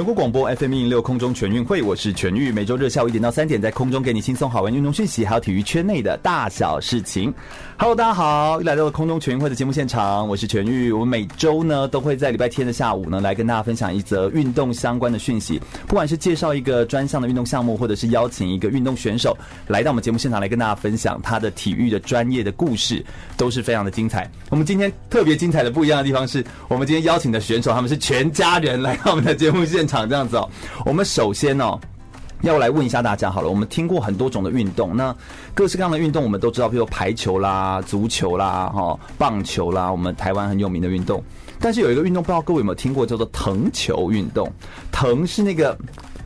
全国广播 FM 一零六空中全运会，我是全玉，每周日下午一点到三点，在空中给你轻松好玩运动讯息，还有体育圈内的大小事情。Hello，大家好，又来到了空中全运会的节目现场，我是全玉。我们每周呢都会在礼拜天的下午呢来跟大家分享一则运动相关的讯息，不管是介绍一个专项的运动项目，或者是邀请一个运动选手来到我们节目现场来跟大家分享他的体育的专业的故事，都是非常的精彩。我们今天特别精彩的不一样的地方是，我们今天邀请的选手他们是全家人来到我们的节目现场场。这样子哦，我们首先哦，要来问一下大家好了。我们听过很多种的运动，那各式各样的运动我们都知道，比如排球啦、足球啦、哈棒球啦，我们台湾很有名的运动。但是有一个运动，不知道各位有没有听过，叫做藤球运动。藤是那个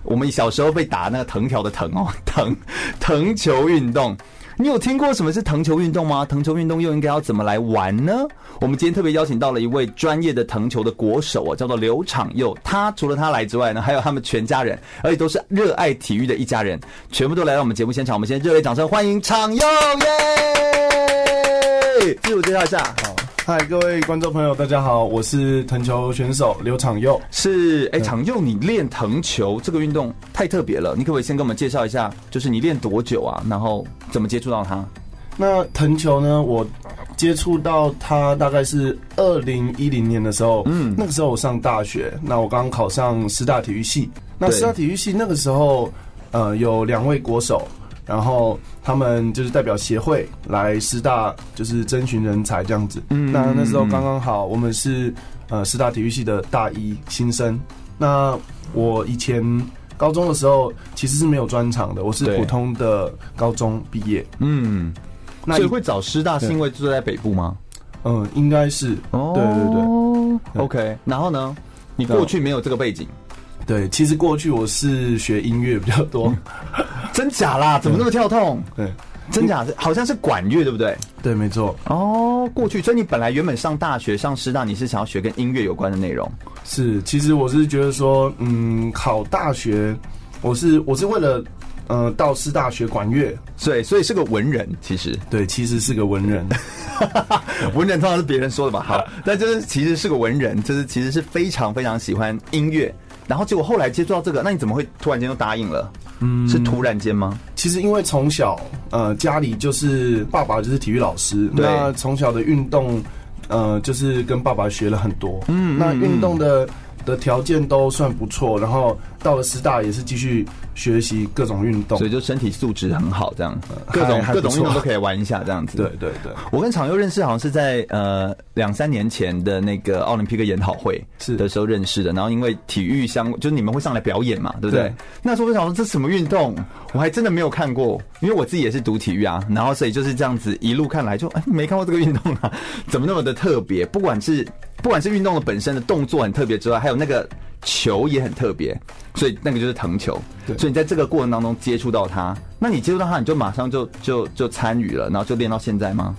我们小时候被打那个藤条的藤哦，藤藤球运动。你有听过什么是藤球运动吗？藤球运动又应该要怎么来玩呢？我们今天特别邀请到了一位专业的藤球的国手啊，叫做刘长佑。他除了他来之外呢，还有他们全家人，而且都是热爱体育的一家人，全部都来到我们节目现场。我们先热烈掌声欢迎长佑耶！自我介绍一下，嗨，各位观众朋友，大家好，我是藤球选手刘长佑。是，哎、欸，昶祐，你练藤球这个运动太特别了，你可不可以先跟我们介绍一下，就是你练多久啊？然后怎么接触到它？那藤球呢？我接触到它大概是二零一零年的时候，嗯，那个时候我上大学，那我刚刚考上师大体育系。那师大体育系那个时候，呃，有两位国手。然后他们就是代表协会来师大，就是征询人才这样子。嗯，那那时候刚刚好，我们是呃师大体育系的大一新生。那我以前高中的时候其实是没有专长的，我是普通的高中毕业。嗯，那所以会找师大是因为住在北部吗？嗯，应该是。哦，对对对。OK，然后呢？你过去没有这个背景？对，其实过去我是学音乐比较多。嗯 真假啦？怎么那么跳痛？对，真假是好像是管乐，对不对？对，没错。哦，过去，所以你本来原本上大学上师大，你是想要学跟音乐有关的内容？是，其实我是觉得说，嗯，考大学，我是我是为了，呃，到师大学管乐，对，所以是个文人，其实，对，其实是个文人。文人通常是别人说的吧？好，那就是其实是个文人，就是其实是非常非常喜欢音乐，然后结果后来接触到这个，那你怎么会突然间就答应了？嗯，是突然间吗？其实因为从小，呃，家里就是爸爸就是体育老师，那从小的运动，呃，就是跟爸爸学了很多。嗯，那运动的的条件都算不错，然后到了师大也是继续学习各种运动，所以就身体素质很好，这样各种各种运动都可以玩一下，这样子。对对对，我跟常佑认识好像是在呃两三年前的那个奥林匹克研讨会是的时候认识的，然后因为体育相就是你们会上来表演嘛，对不对？对那时候我想说这什么运动，我还真的没有看过，因为我自己也是读体育啊，然后所以就是这样子一路看来就哎没看过这个运动啊，怎么那么的特别？不管是不管是运动的本身的动作很特别之外，还有那个球也很特别，所以那个就是藤球。对，所以你在这个过程当中接触到它，那你接触到它，你就马上就就就参与了，然后就练到现在吗？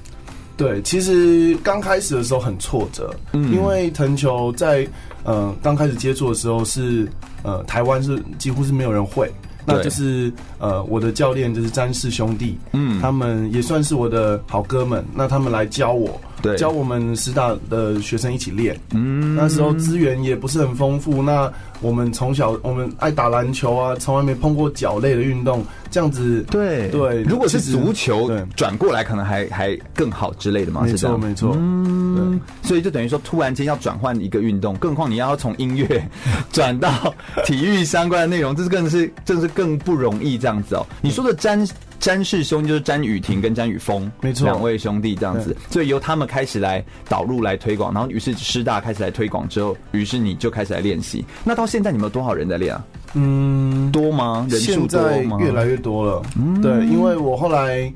对，其实刚开始的时候很挫折，嗯，因为藤球在呃刚开始接触的时候是呃台湾是几乎是没有人会，那就是呃我的教练就是詹氏兄弟，嗯，他们也算是我的好哥们，那他们来教我。对，教我们师大的学生一起练。嗯，那时候资源也不是很丰富。那我们从小我们爱打篮球啊，从来没碰过脚类的运动，这样子。对对，如果是足球转过来，可能还还更好之类的嘛。没错没错。嗯，所以就等于说，突然间要转换一个运动，更何况你要从音乐 转到体育相关的内容，这是更是这是更不容易这样子哦。你说的詹。詹氏兄就是詹雨婷跟詹雨峰，没错，两位兄弟这样子，所以由他们开始来导入来推广，然后于是师大开始来推广之后，于是你就开始来练习。那到现在你们有多少人在练啊？嗯，多吗？人数多吗？现在越来越多了。嗯，对，因为我后来。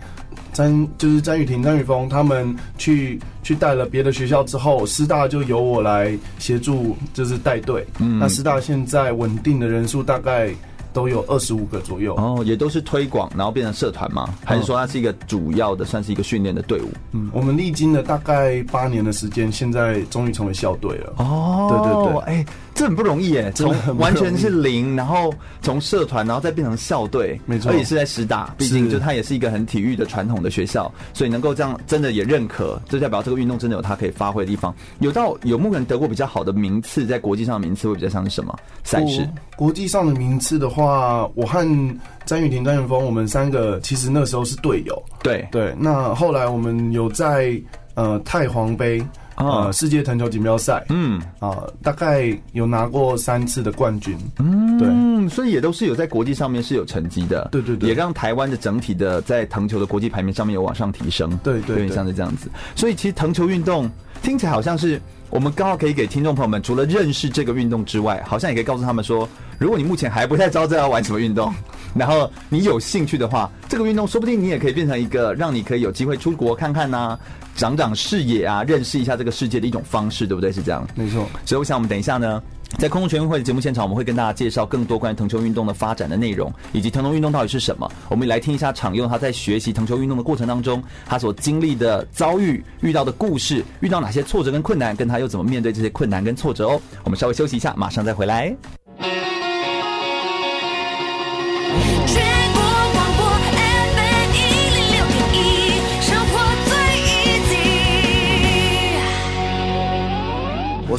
詹就是詹雨婷、詹雨峰他们去去带了别的学校之后，师大就由我来协助，就是带队。嗯，那师大现在稳定的人数大概。都有二十五个左右哦，也都是推广，然后变成社团吗？还是说它是一个主要的，算是一个训练的队伍？嗯，我们历经了大概八年的时间，现在终于成为校队了。哦，对对对，哎、欸，这很不容易耶，从完全是零，然后从社团，然后再变成校队，没错，而且是在师大，毕竟就它也是一个很体育的传统的学校，所以能够这样，真的也认可，就代表这个运动真的有它可以发挥的地方。有到有目前得过比较好的名次，在国际上的名次会比较像是什么赛事？国际上的名次的话，我和詹雨婷、詹元峰，我们三个其实那时候是队友。对对，那后来我们有在呃太皇杯、哦、呃世界藤球锦标赛，嗯啊、呃，大概有拿过三次的冠军。嗯，对，所以也都是有在国际上面是有成绩的。对对对，也让台湾的整体的在藤球的国际排名上面有往上提升。对对，像是这样子。所以其实藤球运动听起来好像是。我们刚好可以给听众朋友们，除了认识这个运动之外，好像也可以告诉他们说，如果你目前还不太知道这要玩什么运动，然后你有兴趣的话，这个运动说不定你也可以变成一个让你可以有机会出国看看呐、啊，长长视野啊，认识一下这个世界的一种方式，对不对？是这样，没错。所以我想我们等一下呢。在空中全运会的节目现场，我们会跟大家介绍更多关于藤球运动的发展的内容，以及藤球运动到底是什么。我们来听一下场用他在学习藤球运动的过程当中，他所经历的遭遇、遇到的故事、遇到哪些挫折跟困难，跟他又怎么面对这些困难跟挫折哦。我们稍微休息一下，马上再回来。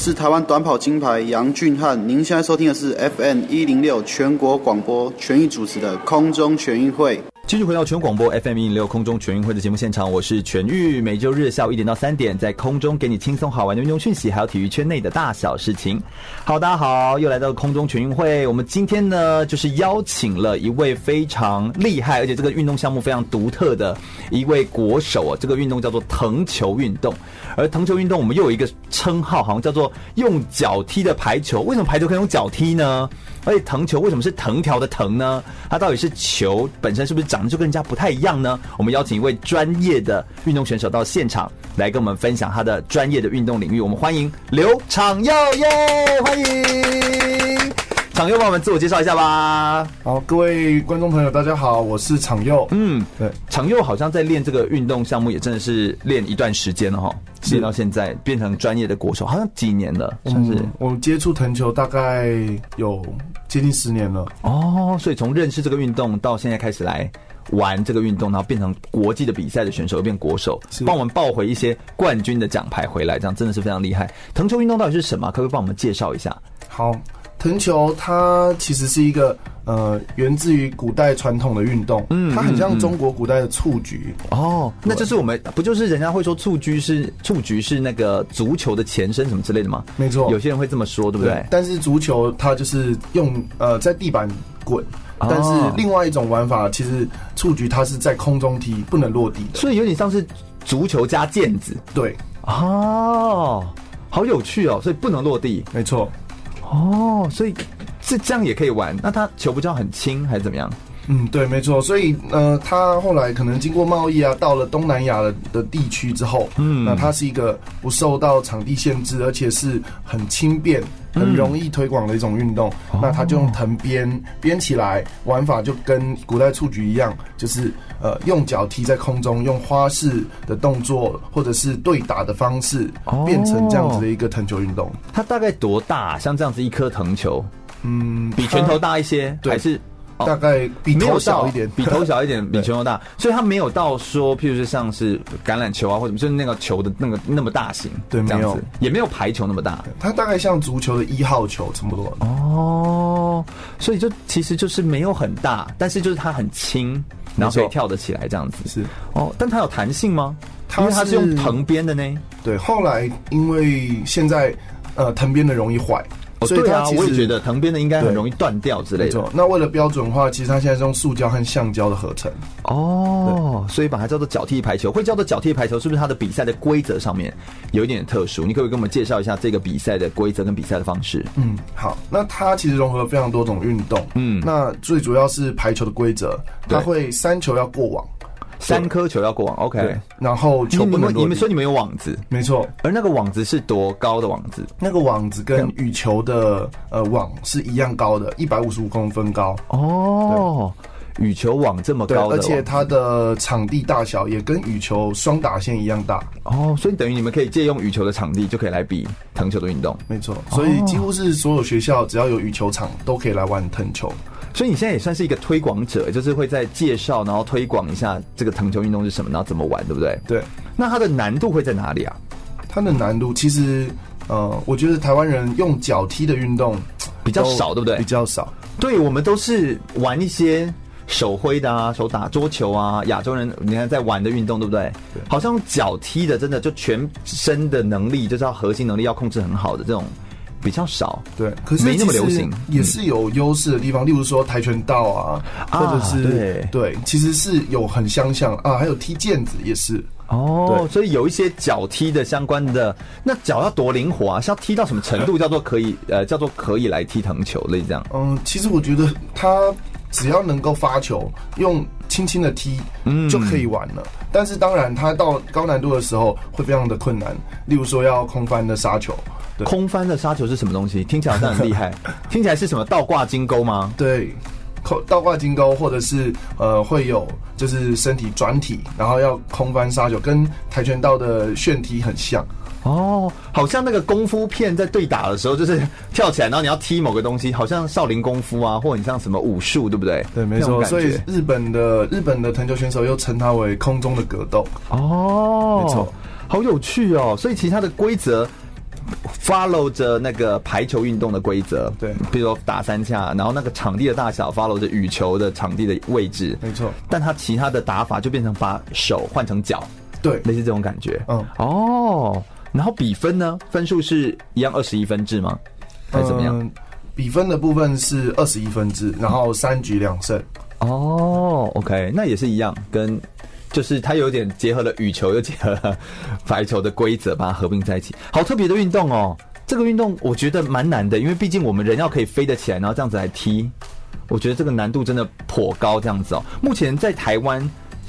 是台湾短跑金牌杨俊翰，您现在收听的是 FM 一零六全国广播全域主持的空中全运会。继续回到全广播 FM 一零六空中全运会的节目现场，我是全玉，每周日下午一点到三点，在空中给你轻松好玩的运动讯息，还有体育圈内的大小事情。好，大家好，又来到空中全运会。我们今天呢，就是邀请了一位非常厉害，而且这个运动项目非常独特的一位国手啊。这个运动叫做藤球运动，而藤球运动我们又有一个称号，好像叫做用脚踢的排球。为什么排球可以用脚踢呢？而且藤球为什么是藤条的藤呢？它到底是球本身是不是长得？就跟人家不太一样呢。我们邀请一位专业的运动选手到现场来跟我们分享他的专业的运动领域。我们欢迎刘长佑耶，欢迎昶祐，帮我们自我介绍一下吧。好，各位观众朋友，大家好，我是场佑。嗯，对，场佑好像在练这个运动项目也真的是练一段时间了哈，练到现在变成专业的国手，好像几年了，算是。我接触藤球大概有接近十年了。哦，所以从认识这个运动到现在开始来。玩这个运动，然后变成国际的比赛的选手，变国手，帮我们抱回一些冠军的奖牌回来，这样真的是非常厉害。藤球运动到底是什么？可不可以帮我们介绍一下？好，藤球它其实是一个呃，源自于古代传统的运动，嗯，它很像中国古代的蹴鞠。哦，那就是我们不就是人家会说蹴鞠是蹴鞠是那个足球的前身什么之类的吗？没错，有些人会这么说，对不对？对，但是足球它就是用呃在地板滚。但是另外一种玩法，其实蹴鞠它是在空中踢，不能落地的，所以有点像是足球加毽子。对，哦，好有趣哦，所以不能落地，没错。哦，所以是这样也可以玩，那它球不就很轻还是怎么样？嗯，对，没错。所以呃，它后来可能经过贸易啊，到了东南亚的的地区之后，嗯，那它是一个不受到场地限制，而且是很轻便、很容易推广的一种运动。嗯、那它就用藤编编起来，玩法就跟古代蹴鞠一样，就是呃用脚踢在空中，用花式的动作或者是对打的方式，变成这样子的一个藤球运动。它大概多大？像这样子一颗藤球，嗯，比拳头大一些，还是？大概比头小一点，比头小一点，比拳头大，所以它没有到说，譬如说像是橄榄球啊，或者就是那个球的那个那么大型，对，没有，也没有排球那么大，它大概像足球的一号球差不多。哦，所以就其实就是没有很大，但是就是它很轻，然后可以跳得起来这样子。是哦，但它有弹性吗？因为它是用藤编的呢。对，后来因为现在呃藤编的容易坏。哦，对啊，我也觉得藤编的应该很容易断掉之类的。那为了标准化，其实它现在是用塑胶和橡胶的合成。哦，所以把它叫做脚踢排球。会叫做脚踢排球，是不是它的比赛的规则上面有一点特殊？你可不可以跟我们介绍一下这个比赛的规则跟比赛的方式？嗯，好，那它其实融合了非常多种运动。嗯，那最主要是排球的规则，它会三球要过网。三颗球要过网，OK。对，然后球不能。你们说你们有网子，没错。而那个网子是多高的网子？那个网子跟羽球的呃网是一样高的，一百五十五公分高。哦。羽球网这么高的，而且它的场地大小也跟羽球双打线一样大哦，所以等于你们可以借用羽球的场地，就可以来比藤球的运动。没错，所以几乎是所有学校只要有羽球场都可以来玩藤球。所以你现在也算是一个推广者，就是会在介绍，然后推广一下这个藤球运动是什么，然后怎么玩，对不对？对。那它的难度会在哪里啊？它的难度其实，呃，我觉得台湾人用脚踢的运动比较少，对不对？比较少。对，我们都是玩一些。手挥的啊，手打桌球啊，亚洲人你看在玩的运动，对不对？对，好像脚踢的，真的就全身的能力，就是要核心能力要控制很好的这种比较少。对，可是没那么流行，也是有优势的地方，嗯、例如说跆拳道啊，或者是、啊、对对，其实是有很相像啊，还有踢毽子也是哦。所以有一些脚踢的相关的，那脚要多灵活啊，是要踢到什么程度叫做可以呃叫做可以来踢藤球类这样？嗯，其实我觉得他。只要能够发球，用轻轻的踢，嗯就可以玩了。嗯、但是当然，它到高难度的时候会非常的困难。例如说，要空翻的杀球。空翻的杀球是什么东西？听起来好像很厉害。听起来是什么倒挂金钩吗？对，倒挂金钩，或者是呃，会有就是身体转体，然后要空翻杀球，跟跆拳道的旋踢很像。哦，好像那个功夫片在对打的时候，就是跳起来，然后你要踢某个东西，好像少林功夫啊，或者你像什么武术，对不对？对，没错。所以日本的日本的藤球选手又称它为空中的格斗。哦，没错，好有趣哦。所以其他的规则 follow 着那个排球运动的规则，对，比如说打三下，然后那个场地的大小 follow 着羽球的场地的位置，没错。但它其他的打法就变成把手换成脚，对，类似这种感觉。嗯，哦。然后比分呢？分数是一样二十一分制吗？还是怎么样？嗯，比分的部分是二十一分制，然后三局两胜。哦，OK，那也是一样，跟就是它有点结合了羽球又结合了排球的规则，把它合并在一起。好特别的运动哦！这个运动我觉得蛮难的，因为毕竟我们人要可以飞得起来，然后这样子来踢，我觉得这个难度真的颇高。这样子哦，目前在台湾。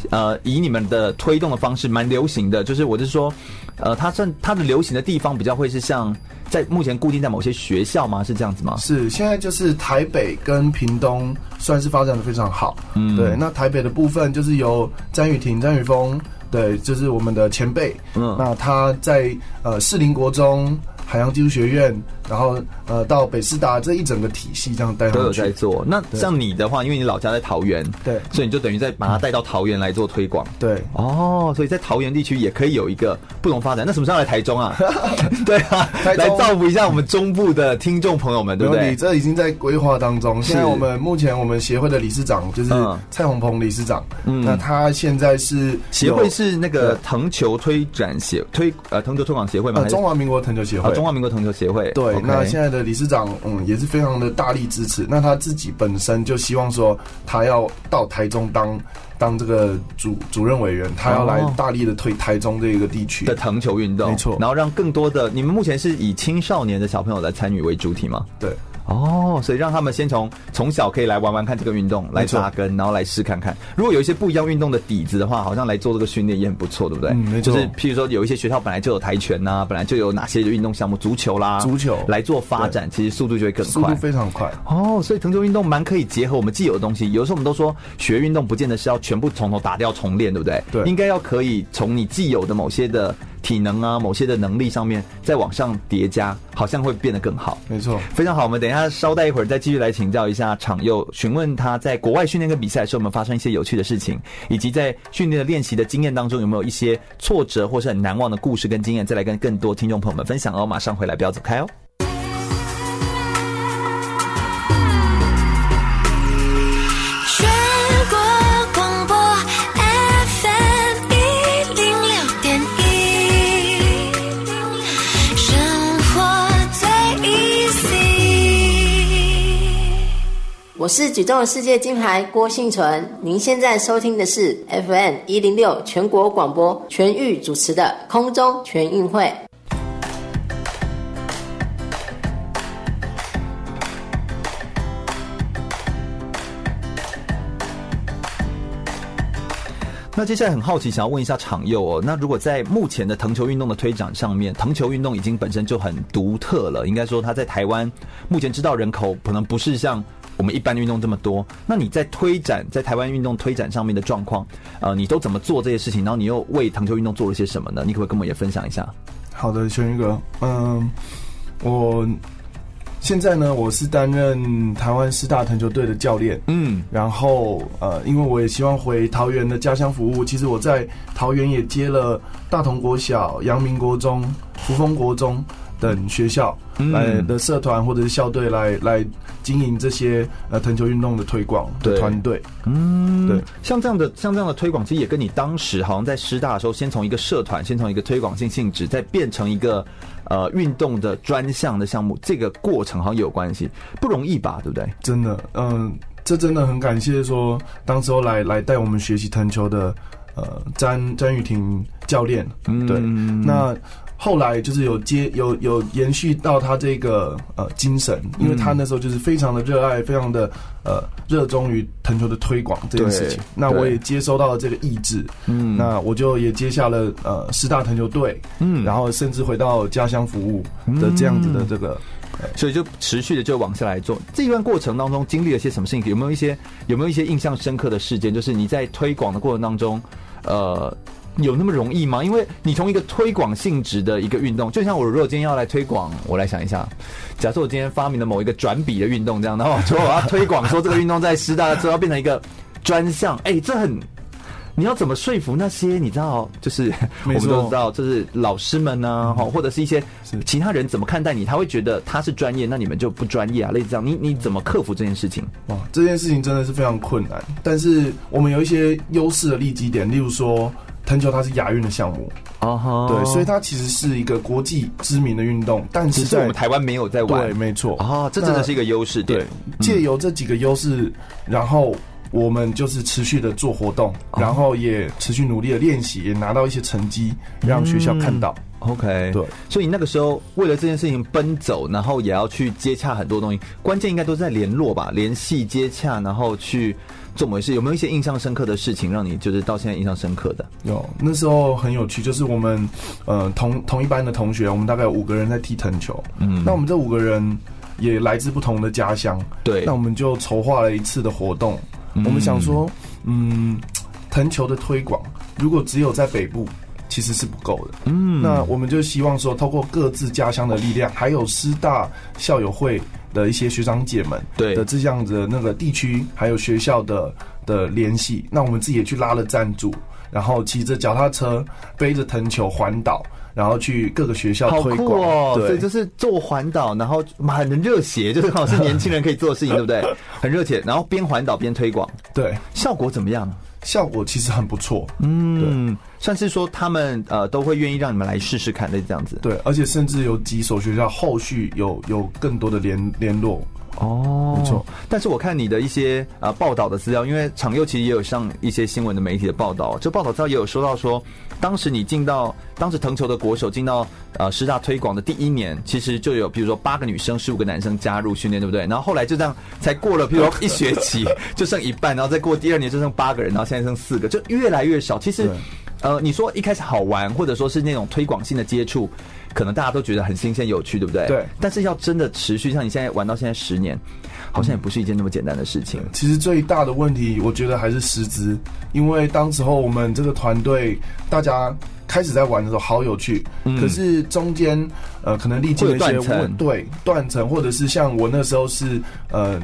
呃，以你们的推动的方式蛮流行的，就是我是说，呃，它算它的流行的地方比较会是像在目前固定在某些学校吗？是这样子吗？是，现在就是台北跟屏东算是发展的非常好。嗯，对，那台北的部分就是由詹雨婷、詹雨峰，对，就是我们的前辈。嗯，那他在呃士林国中。海洋技术学院，然后呃，到北师大这一整个体系这样带，都有在做。那像你的话，因为你老家在桃园，对，所以你就等于在把它带到桃园来做推广。对，哦，所以在桃园地区也可以有一个不同发展。那什么时候来台中啊？对啊，来造福一下我们中部的听众朋友们，对不对？你这已经在规划当中。现在我们目前我们协会的理事长就是蔡宏鹏理事长，嗯，那他现在是协会是那个藤球推展协推呃藤球推广协会吗？中华民国藤球协会。中华民国藤球协会，对，那现在的理事长，嗯，也是非常的大力支持。那他自己本身就希望说，他要到台中当当这个主主任委员，他要来大力的推台中这个地区的藤球运动，没错。然后让更多的你们目前是以青少年的小朋友来参与为主体吗？对。哦，所以让他们先从从小可以来玩玩看这个运动，来扎根，然后来试看看。如果有一些不一样运动的底子的话，好像来做这个训练也很不错，对不对？嗯，没错。就是譬如说，有一些学校本来就有跆拳呐、啊，本来就有哪些运动项目，足球啦，足球来做发展，其实速度就会更快，速度非常快。哦，所以藤球运动蛮可以结合我们既有的东西。有时候我们都说学运动不见得是要全部从头打掉重练，对不对？对，应该要可以从你既有的某些的。体能啊，某些的能力上面再往上叠加，好像会变得更好。没错，非常好。我们等一下稍待一会儿，再继续来请教一下场佑，询问他在国外训练跟比赛的时候有没有发生一些有趣的事情，以及在训练的练习的经验当中有没有一些挫折或是很难忘的故事跟经验，再来跟更多听众朋友们分享哦。马上回来，不要走开哦。我是举重世界金牌郭婞淳，您现在收听的是 FM 一零六全国广播全域主持的空中全运会。那接下来很好奇，想要问一下场佑哦，那如果在目前的藤球运动的推展上面，藤球运动已经本身就很独特了，应该说它在台湾目前知道人口可能不是像我们一般运动这么多。那你在推展在台湾运动推展上面的状况，呃，你都怎么做这些事情？然后你又为藤球运动做了些什么呢？你可不可以跟我们也分享一下？好的，轩宇哥，嗯，我。现在呢，我是担任台湾师大藤球队的教练。嗯，然后呃，因为我也希望回桃园的家乡服务。其实我在桃园也接了大同国小、阳明国中、扶风国中等学校来的社团或者是校队来来经营这些呃藤球运动的推广的团队。嗯，对，像这样的像这样的推广，其实也跟你当时好像在师大的时候，先从一个社团，先从一个推广性性质，再变成一个。呃，运动的专项的项目，这个过程好像有关系，不容易吧？对不对？真的，嗯、呃，这真的很感谢说，当时候来来带我们学习藤球的，呃，詹詹雨婷教练，嗯，对，那。后来就是有接有有延续到他这个呃精神，因为他那时候就是非常的热爱，非常的呃热衷于藤球的推广这件事情。那我也接收到了这个意志，嗯，那我就也接下了呃师大藤球队，嗯，然后甚至回到家乡服务的这样子的这个，嗯、所以就持续的就往下来做。这一段过程当中经历了些什么事情？有没有一些有没有一些印象深刻的事件？就是你在推广的过程当中，呃。有那么容易吗？因为你从一个推广性质的一个运动，就像我如果今天要来推广，我来想一下，假设我今天发明了某一个转笔的运动，这样，然后说我要推广说这个运动在师大之后要变成一个专项，哎、欸，这很，你要怎么说服那些你知道，就是我们都知道，就是老师们呢，哈，或者是一些其他人怎么看待你？他会觉得他是专业，那你们就不专业啊，类似这样，你你怎么克服这件事情？哇，这件事情真的是非常困难，但是我们有一些优势的利基点，例如说。藤球它是亚运的项目。啊哈，对，所以它其实是一个国际知名的运动，但是在我们台湾没有在玩，对，没错。啊，这真的是一个优势。对，借由这几个优势，然后我们就是持续的做活动，然后也持续努力的练习，也拿到一些成绩，让学校看到。OK，对，所以你那个时候为了这件事情奔走，然后也要去接洽很多东西，关键应该都是在联络吧，联系接洽，然后去。做某事有没有一些印象深刻的事情，让你就是到现在印象深刻的？有，那时候很有趣，就是我们呃同同一班的同学，我们大概有五个人在踢藤球。嗯，那我们这五个人也来自不同的家乡。对，那我们就筹划了一次的活动。嗯、我们想说，嗯，藤球的推广如果只有在北部，其实是不够的。嗯，那我们就希望说，透过各自家乡的力量，还有师大校友会。的一些学长姐们对。的这样子的那个地区还有学校的的联系，那我们自己也去拉了赞助，然后骑着脚踏车背着藤球环岛，然后去各个学校推广。哦，对，就是做环岛，然后很热血，就是好像是年轻人可以做的事情，对不对？很热血，然后边环岛边推广，对，效果怎么样？效果其实很不错，嗯，对，算是说他们呃都会愿意让你们来试试看的这样子，对，而且甚至有几所学校后续有有更多的联联络。哦，没错。但是我看你的一些呃报道的资料，因为昶祐其实也有上一些新闻的媒体的报道，这报道资料也有说到说，当时你进到当时藤球的国手进到呃师大推广的第一年，其实就有比如说八个女生、十五个男生加入训练，对不对？然后后来就这样才过了，比如说一学期就剩一半，然后再过第二年就剩八个人，然后现在剩四个，就越来越少。其实呃，你说一开始好玩，或者说是那种推广性的接触。可能大家都觉得很新鲜有趣，对不对？对。但是要真的持续，像你现在玩到现在十年，好像也不是一件那么简单的事情。其实最大的问题，我觉得还是师资，因为当时候我们这个团队大家开始在玩的时候好有趣，嗯、可是中间呃可能历经了一些断层，对断层，或者是像我那时候是呃。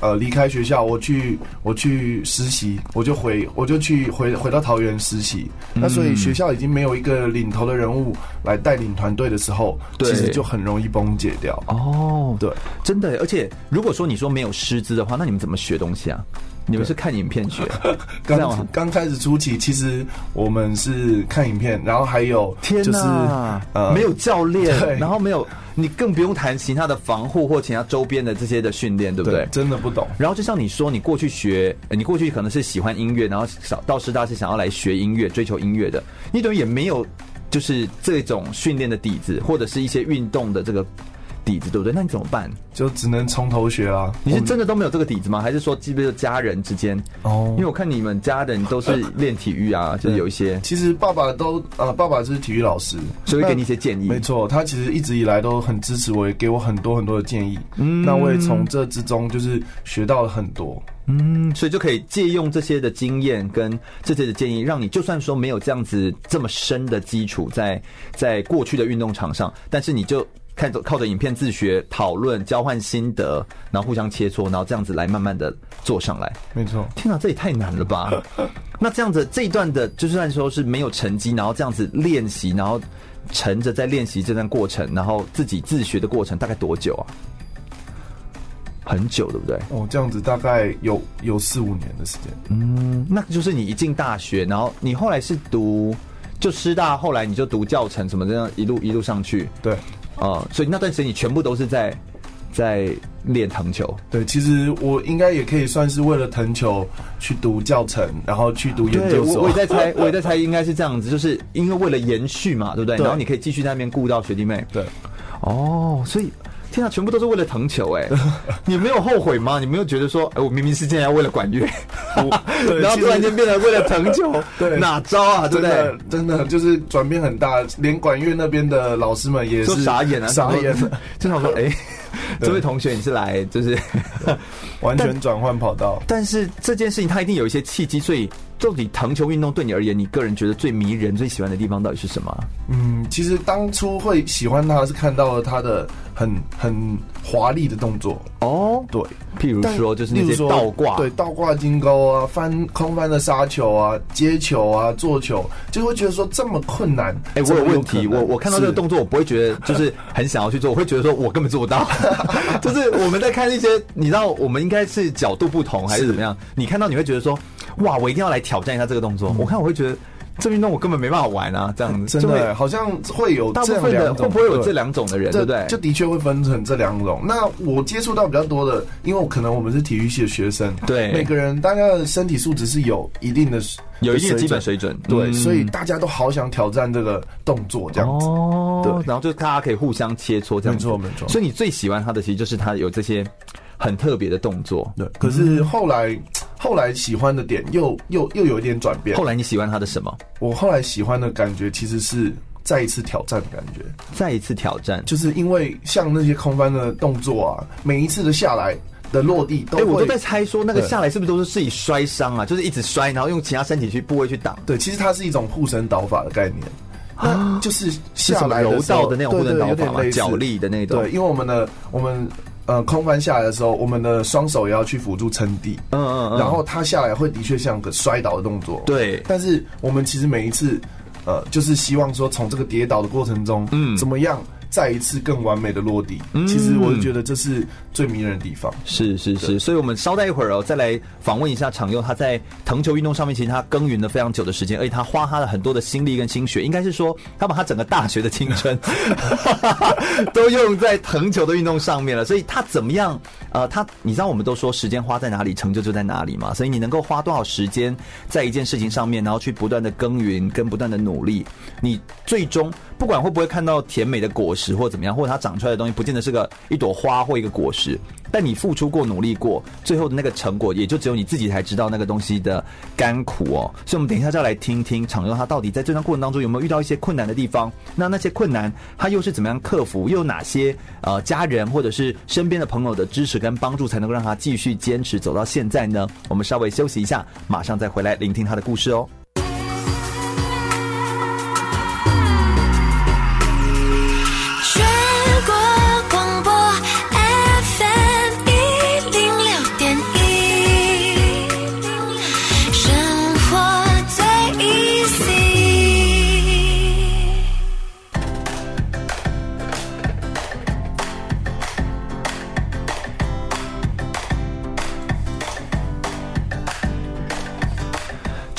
呃，离开学校，我去我去实习，我就回我就去回回到桃园实习。嗯。那所以学校已经没有一个领头的人物来带领团队的时候，其实就很容易崩解掉。哦，对，真的。而且如果说你说没有师资的话，那你们怎么学东西啊？你们是看影片学？刚刚开始初期，其实我们是看影片，然后还有就是天呃没有教练，然后没有。你更不用谈其他的防护或其他周边的这些的训练，对不对？对，真的不懂。然后就像你说，你过去学，你过去可能是喜欢音乐，然后到师大是想要来学音乐、追求音乐的，你等于也没有就是这种训练的底子，或者是一些运动的这个底子，对不对？那你怎么办？就只能从头学啊。你是真的都没有这个底子吗？还是说，基本上家人之间？哦，因为我看你们家人都是练体育啊，就是有一些。其实爸爸都呃，爸爸是体育老师，所以会给你一些建议。没错，他其实一直以来都很支持我，也给我很多很多的建议。嗯，那我也从这之中就是学到了很多。嗯，所以就可以借用这些的经验跟这些的建议，让你就算说没有这样子这么深的基础在在过去的运动场上，但是你就。看着靠着影片自学、讨论、交换心得，然后互相切磋，然后这样子来慢慢的做上来。没错，天哪，这也太难了吧？那这样子这一段的，就算说是没有成绩，然后这样子练习，然后沉着在练习这段过程，然后自己自学的过程，大概多久啊？很久，对不对？哦，这样子大概有有四五年的时间。嗯，那就是你一进大学，然后你后来是读就师大，后来你就读教程什么这样一路一路上去。对。哦、嗯，所以那段时间你全部都是在在练藤球。对，其实我应该也可以算是为了藤球去读教程，然后去读研究所。我我也在猜，我也在猜，应该是这样子，就是因为为了延续嘛，对不对？对，然后你可以继续在那边顾到学弟妹。对，哦，所以。天啊，全部都是为了藤球哎！你没有后悔吗？你没有觉得说，哎，我明明是现在要为了管乐，然后突然间变成为了藤球，对，哪招啊？对不对？真的就是转变很大，连管乐那边的老师们也是傻眼啊，傻眼了。经常说，哎，这位同学，你是来就是完全转换跑道？但是这件事情它一定有一些契机，所以。到底藤球运动对你而言，你个人觉得最迷人、最喜欢的地方到底是什么？嗯，其实当初会喜欢他是看到了他的很很华丽的动作哦。对，譬如说就是那些倒挂，对，倒挂金钩啊，翻空翻的杀球啊，接球啊，做球，就会觉得说这么困难。哎、欸，我有问题，我我看到这个动作，我不会觉得就是很想要去做，我会觉得说我根本做不到。就是我们在看一些，你知道，我们应该是角度不同还是怎么样？你看到你会觉得说。哇！我一定要来挑战一下这个动作。嗯、我看我会觉得这运动我根本没办法玩啊，这样子。真的，好像会有大部分的会不会有这两种的人，对不对？就的确会分成这两种。那我接触到比较多的，因为我可能我们是体育系的学生，对，每个人大家的身体素质是有一定的，有一定的基本水准，对，嗯、所以大家都好想挑战这个动作，这样子。哦，对，然后就大家可以互相切磋，这样子。没错，没错。所以你最喜欢他的，其实就是他有这些很特别的动作。对，可是后来。后来喜欢的点又又又有一点转变。后来你喜欢他的什么？我后来喜欢的感觉其实是再一次挑战的感觉。再一次挑战，就是因为像那些空翻的动作啊，每一次的下来的落地都，哎、欸，我都在猜说那个下来是不是都是自己摔伤啊？就是一直摔，然后用其他身体去部位去挡。对，其实它是一种护身倒法的概念，啊，就是下来柔道的那种护身倒法嘛，脚力的那种。对，因为我们的我们。呃，空翻下来的时候，我们的双手也要去辅助撑地。嗯嗯嗯。然后他下来会的确像个摔倒的动作。对。但是我们其实每一次，呃，就是希望说从这个跌倒的过程中，嗯，怎么样？再一次更完美的落地，其实我就觉得这是最迷人的地方。嗯、是是是，所以我们稍待一会儿哦，再来访问一下常佑。他在藤球运动上面，其实他耕耘了非常久的时间，而且他花他的很多的心力跟心血，应该是说他把他整个大学的青春 都用在藤球的运动上面了。所以他怎么样？呃，他你知道我们都说时间花在哪里，成就就在哪里嘛。所以你能够花多少时间在一件事情上面，然后去不断的耕耘跟不断的努力，你最终。不管会不会看到甜美的果实或怎么样，或者它长出来的东西不见得是个一朵花或一个果实，但你付出过、努力过，最后的那个成果也就只有你自己才知道那个东西的甘苦哦。所以，我们等一下就要来听听昶祐他到底在这段过程当中有没有遇到一些困难的地方？那那些困难他又是怎么样克服？又有哪些呃家人或者是身边的朋友的支持跟帮助，才能够让他继续坚持走到现在呢？我们稍微休息一下，马上再回来聆听他的故事哦。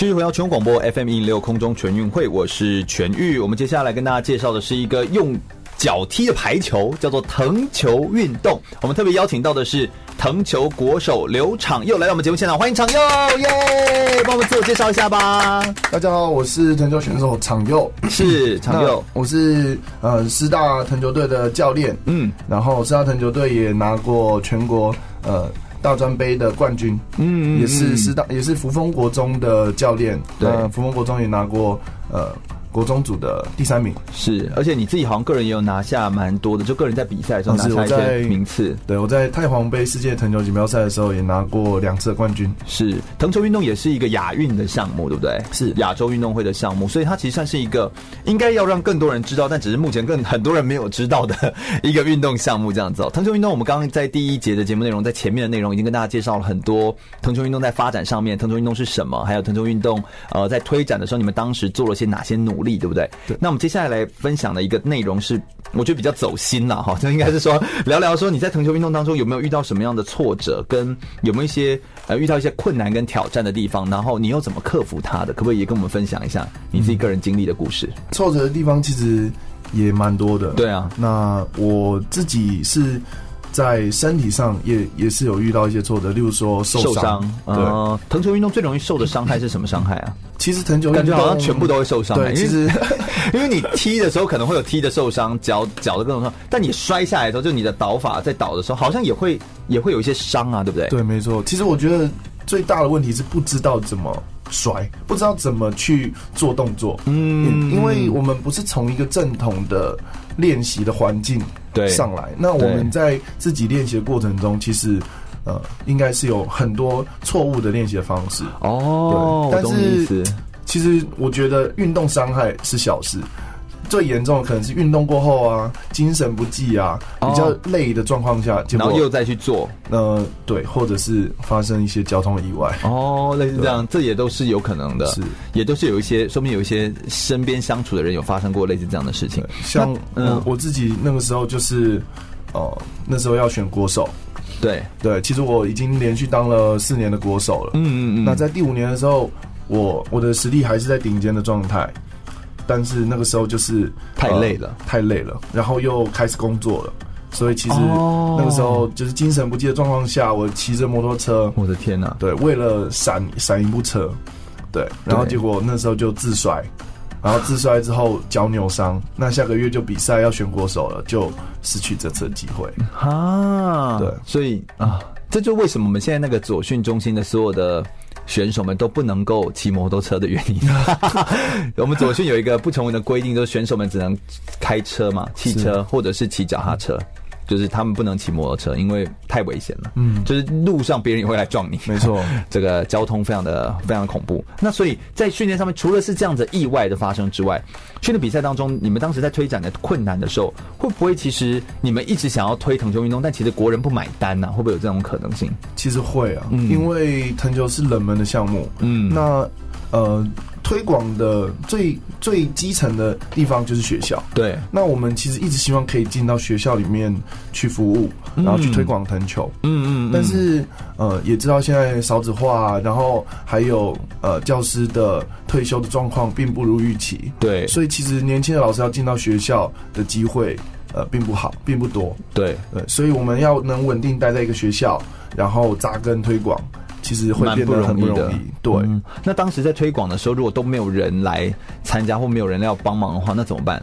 继续回到全国广播 FM 一零六空中全运会，我是全玉。我们接下来跟大家介绍的是一个用脚踢的排球，叫做藤球运动。我们特别邀请到的是藤球国手刘场佑来到我们节目现场，欢迎场佑耶！帮我们自我介绍一下吧。大家好，我是藤球选手场佑，是 场佑，我是呃师大藤球队的教练，嗯，然后师大藤球队也拿过全国呃大专杯的冠军，嗯，也是师大也是扶风国中的教练，对，扶风国中也拿过呃。国中组的第三名是，而且你自己好像个人也有拿下蛮多的，就个人在比赛的时候拿下一些名次。对，我在太皇杯世界藤球锦标赛的时候也拿过两次冠军。是，藤球运动也是一个亚运的项目，对不对？是亚洲运动会的项目，所以它其实算是一个应该要让更多人知道，但只是目前更很多人没有知道的一个运动项目这样子哦。藤球运动，我们刚刚在第一节的节目内容，在前面的内容已经跟大家介绍了很多藤球运动在发展上面，藤球运动是什么，还有藤球运动呃在推展的时候，你们当时做了些哪些努力，对不对？对。那我们接下来来分享的一个内容是，我觉得比较走心了哈，就应该是说聊聊说你在藤球运动当中有没有遇到什么样的挫折，跟有没有一些呃遇到一些困难跟挑战的地方，然后你又怎么克服它的？可不可以也跟我们分享一下你自己个人经历的故事？挫折的地方其实也蛮多的。对啊，那我自己是。在身体上也也是有遇到一些挫折，例如说受伤。对，藤球运动最容易受的伤害是什么伤害啊？其实藤球运动好像全部都会受伤。对，其实 因为你踢的时候可能会有踢的受伤，脚脚的各种伤。但你摔下来的时候，就你的倒法在倒的时候，好像也会也会有一些伤啊，对不对？对，没错。其实我觉得最大的问题是不知道怎么摔，不知道怎么去做动作。嗯，因为我们不是从一个正统的练习的环境。对，上来。那我们在自己练习的过程中，其实呃，应该是有很多错误的练习的方式。哦，对，但是其实我觉得运动伤害是小事。最严重的可能是运动过后啊，精神不济啊，比较累的状况下，然后又再去做，呃，对，或者是发生一些交通意外，哦，类似这样，这也都是有可能的，是，也都是有一些，说明有一些身边相处的人有发生过类似这样的事情。像嗯，我自己那个时候就是，哦、呃，那时候要选国手，对。对，其实我已经连续当了四年的国手了，嗯嗯嗯，那在第五年的时候，我我的实力还是在顶尖的状态。但是那个时候就是太累了，呃，太累了，然后又开始工作了，所以其实那个时候就是精神不济的状况下，我骑着摩托车，我的天哪，对，为了闪闪一部车，对，然后结果那时候就自摔，然后自摔之后脚扭伤，那下个月就比赛要选国手了，就失去这次机会。啊，对，所以啊，这就为什么我们现在那个左训中心的所有的。选手们都不能够骑摩托车的原因，我们左训有一个不成文的规定，就是选手们只能开车嘛，汽车或者是骑脚踏车。就是他们不能骑摩托车，因为太危险了。嗯，就是路上别人也会来撞你。没错，这个交通非常的非常的恐怖。那所以在训练上面，除了是这样子意外的发生之外，训练比赛当中，你们当时在推展的困难的时候，会不会其实你们一直想要推藤球运动，但其实国人不买单呢、啊？会不会有这种可能性？其实会啊，嗯、因为藤球是冷门的项目。嗯，那呃。推广的最最基层的地方就是学校。对，那我们其实一直希望可以进到学校里面去服务，然后去推广藤球。嗯嗯。但是呃，也知道现在少子化，然后还有呃教师的退休的状况并不如预期。对，所以其实年轻的老师要进到学校的机会呃并不好，并不多。对对，所以我们要能稳定待在一个学校，然后扎根推广。其实会变得很不容易的，对、嗯。那当时在推广的时候，如果都没有人来参加，或没有人要帮忙的话，那怎么办？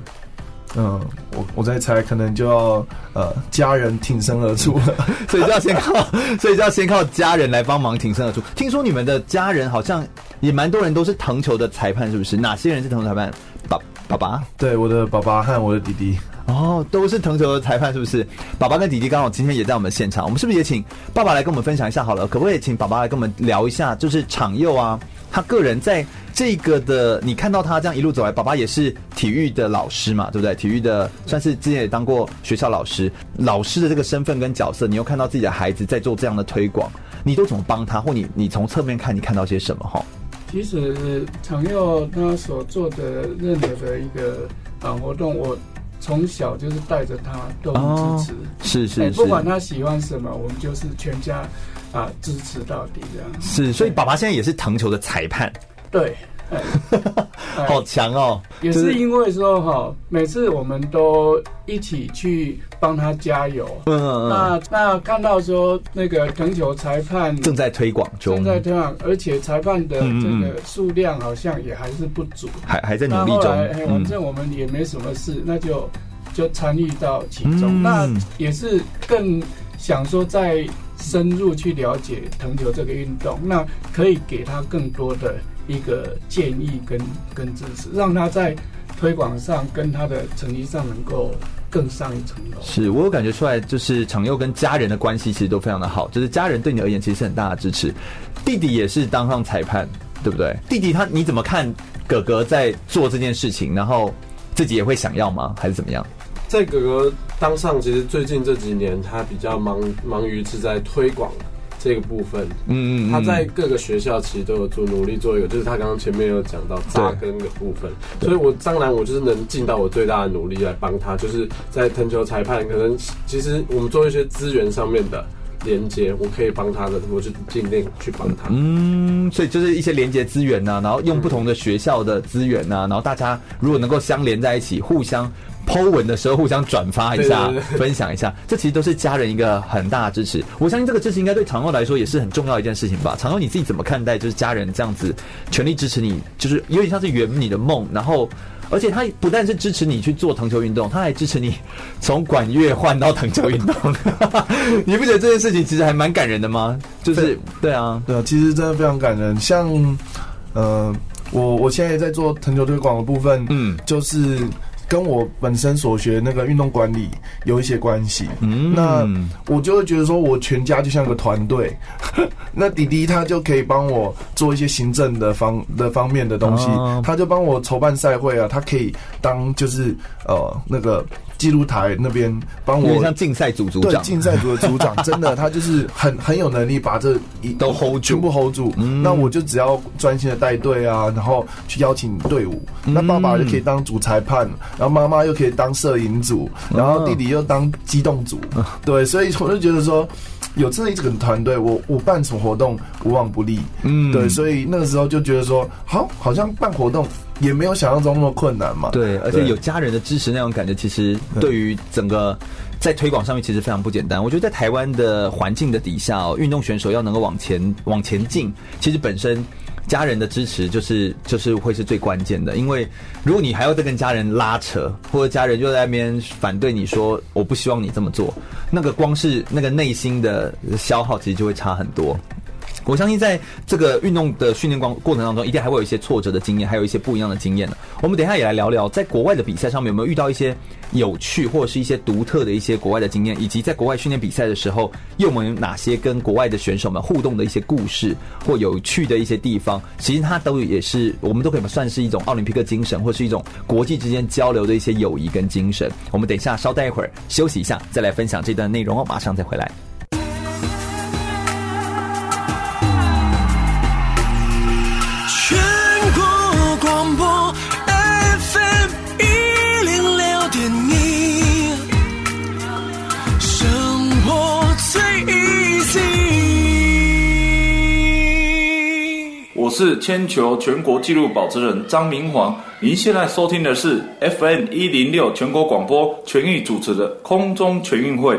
嗯，我我在猜，可能就要呃家人挺身而出了，所以就要先靠，所以就要先靠家人来帮忙挺身而出。听说你们的家人好像也蛮多人都是藤球的裁判，是不是？哪些人是藤球裁判？爸爸爸？对，我的爸爸和我的弟弟。哦，都是藤球的裁判，是不是？爸爸跟弟弟刚好今天也在我们现场，我们是不是也请爸爸来跟我们分享一下好了？可不可以请爸爸来跟我们聊一下？就是场佑啊，他个人在这个的，你看到他这样一路走来，爸爸也是体育的老师嘛，对不对？体育的算是之前也当过学校老师，老师的这个身份跟角色，你又看到自己的孩子在做这样的推广，你都怎么帮他？或你你从侧面看，你看到些什么？哈，其实长佑他所做的任何的一个啊活动，我。从小就是带着他，都很支持，哦、是是是、欸，不管他喜欢什么，我们就是全家啊支持到底这样。是，所以爸爸现在也是藤球的裁判。对，好强哦！也是因为说哈，每次我们都一起去帮他加油。嗯嗯。那那看到说那个藤球裁判正在推广中，正在推广，而且裁判的这个数量好像也还是不足，还还在努力中。反正我们也没什么事，那就就参与到其中。那也是更想说在。深入去了解藤球这个运动，那可以给他更多的一个建议跟跟支持，让他在推广上跟他的成绩上能够更上一层楼。是我有感觉出来，就是昶佑跟家人的关系其实都非常的好，就是家人对你而言其实是很大的支持。弟弟也是当上裁判，对不对？弟弟他你怎么看哥哥在做这件事情？然后自己也会想要吗？还是怎么样？在哥哥当上，其实最近这几年他比较忙，忙于是在推广这个部分。嗯嗯，他在各个学校其实都有做努力做一个，就是他刚刚前面有讲到扎根的部分。所以我当然我就是能尽到我最大的努力来帮他，就是在藤球裁判可能其实我们做一些资源上面的连接，我可以帮他的，我就尽力去帮他。嗯，所以就是一些连接资源呐，然后用不同的学校的资源呐，然后大家如果能够相连在一起，互相。Po 文的时候互相转发一下，分享一下，这其实都是家人一个很大的支持。我相信这个支持应该对常佑来说也是很重要一件事情吧。常佑你自己怎么看待？就是家人这样子全力支持你，就是有点像是圆你的梦。然后，而且他不但是支持你去做藤球运动，他还支持你从管乐换到藤球运动。你不觉得这件事情其实还蛮感人的吗？就是对啊，对啊，其实真的非常感人。像呃，我我现在在做藤球推广的部分，嗯，就是。跟我本身所学那个运动管理有一些关系，嗯，那我就会觉得说，我全家就像个团队，那弟弟他就可以帮我做一些行政的方的方面的东西，他就帮我筹办赛会啊，他可以当就是呃那个。记录台那边帮我，像竞赛组组长，对，竞赛组的组长，真的，他就是很很有能力把这一都 hold 住，全部 hold 住。嗯，那我就只要专心的带队啊，然后去邀请队伍。那爸爸就可以当主裁判，然后妈妈又可以当摄影组，然后弟弟又当机动组。对，所以我就觉得说，有这一整个团队，我我办什么活动无往不利。嗯，对，所以那个时候就觉得说，好，好像办活动。也没有想象中那么困难嘛。对，而且有家人的支持，那种感觉其实对于整个在推广上面其实非常不简单。我觉得在台湾的环境的底下哦，运动选手要能够往前往前进，其实本身家人的支持就是就是会是最关键的。因为如果你还要再跟家人拉扯，或者家人就在那边反对你说我不希望你这么做，那个光是那个内心的消耗，其实就会差很多。我相信在这个运动的训练过过程当中，一定还会有一些挫折的经验，还有一些不一样的经验呢。我们等一下也来聊聊，在国外的比赛上面有没有遇到一些有趣或者是一些独特的一些国外的经验，以及在国外训练比赛的时候，又有没有哪些跟国外的选手们互动的一些故事或有趣的一些地方？其实它都也是我们都可以算是一种奥林匹克精神，或是一种国际之间交流的一些友谊跟精神。我们等一下稍待一会儿休息一下，再来分享这段内容哦，马上再回来。是铅球全国纪录保持人张明煌，您现在收听的是 FM 一零六全国广播全域主持的空中全运会。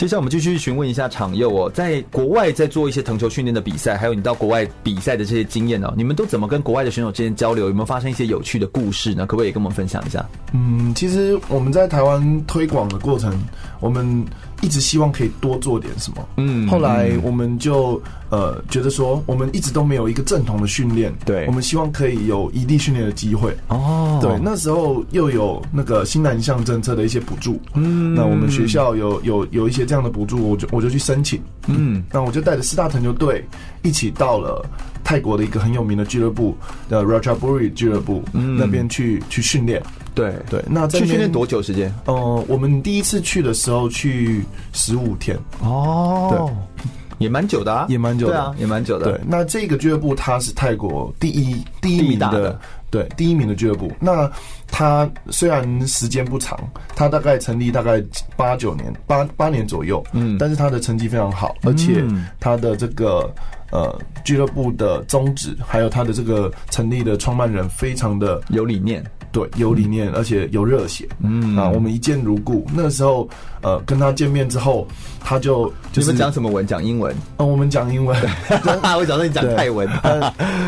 接下来我们继续询问一下场佑哦，在国外在做一些藤球训练的比赛，还有你到国外比赛的这些经验哦，你们都怎么跟国外的选手之间交流？有没有发生一些有趣的故事呢？可不可以跟我们分享一下？嗯，其实我们在台湾推广的过程，我们。一直希望可以多做点什么，嗯，后来我们就呃觉得说，我们一直都没有一个正统的训练，对，我们希望可以有异地训练的机会，哦，对，那时候又有那个新南向政策的一些补助，嗯，那我们学校有有有一些这样的补助，我就我就去申请，嗯，那我就带着四大藤球队一起到了泰国的一个很有名的俱乐部的 Ratchaburi 俱乐部，嗯，那边去去训练。对对，那在去训练多久时间？呃，我们第一次去的时候去十五天哦。对，也蛮久的啊，也蛮久的，对啊，也蛮久的。对，那这个俱乐部它是泰国第一第一名的，的对，第一名的俱乐部。那它虽然时间不长，它大概成立大概八九年，八八年左右，嗯，但是它的成绩非常好，而且它的这个呃俱乐部的宗旨，还有他的这个成立的创办人，非常的有理念。对，有理念，而且有热血。嗯啊，我们一见如故。那个时候，呃，跟他见面之后，他就就是讲什么文？讲英文？嗯，我们讲英文。我讲说你讲泰文。